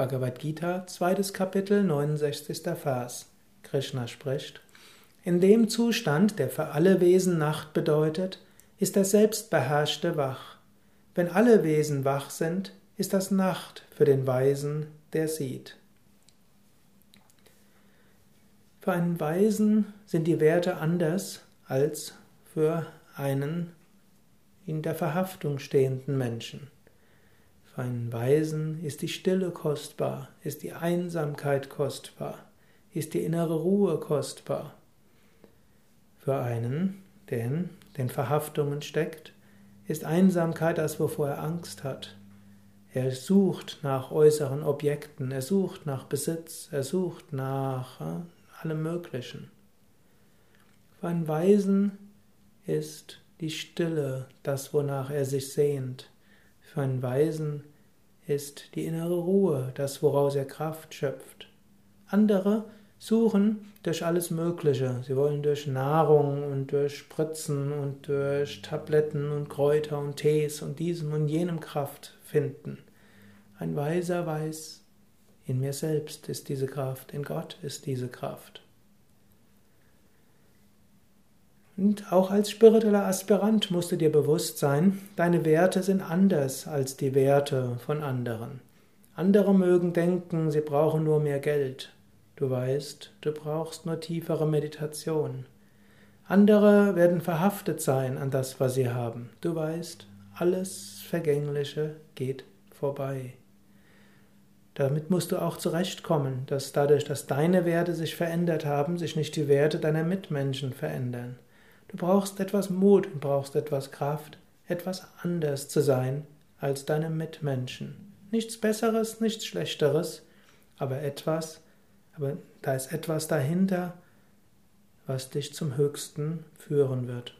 Bhagavad Gita, zweites Kapitel, 69. Vers. Krishna spricht, in dem Zustand, der für alle Wesen Nacht bedeutet, ist der Selbstbeherrschte wach. Wenn alle Wesen wach sind, ist das Nacht für den Weisen, der sieht. Für einen Weisen sind die Werte anders als für einen in der Verhaftung stehenden Menschen. Für einen Weisen ist die Stille kostbar, ist die Einsamkeit kostbar, ist die innere Ruhe kostbar. Für einen, der in den Verhaftungen steckt, ist Einsamkeit das, wovor er Angst hat. Er sucht nach äußeren Objekten, er sucht nach Besitz, er sucht nach äh, allem Möglichen. Für einen Weisen ist die Stille das, wonach er sich sehnt. Für einen Weisen ist die innere Ruhe das, woraus er Kraft schöpft. Andere suchen durch alles Mögliche. Sie wollen durch Nahrung und durch Spritzen und durch Tabletten und Kräuter und Tees und diesem und jenem Kraft finden. Ein Weiser weiß, in mir selbst ist diese Kraft, in Gott ist diese Kraft. Und auch als spiritueller Aspirant musst du dir bewusst sein, deine Werte sind anders als die Werte von anderen. Andere mögen denken, sie brauchen nur mehr Geld. Du weißt, du brauchst nur tiefere Meditation. Andere werden verhaftet sein an das, was sie haben. Du weißt, alles Vergängliche geht vorbei. Damit musst du auch zurechtkommen, dass dadurch, dass deine Werte sich verändert haben, sich nicht die Werte deiner Mitmenschen verändern. Du brauchst etwas Mut und brauchst etwas Kraft, etwas anders zu sein als deine Mitmenschen. Nichts Besseres, nichts Schlechteres, aber etwas, aber da ist etwas dahinter, was dich zum Höchsten führen wird.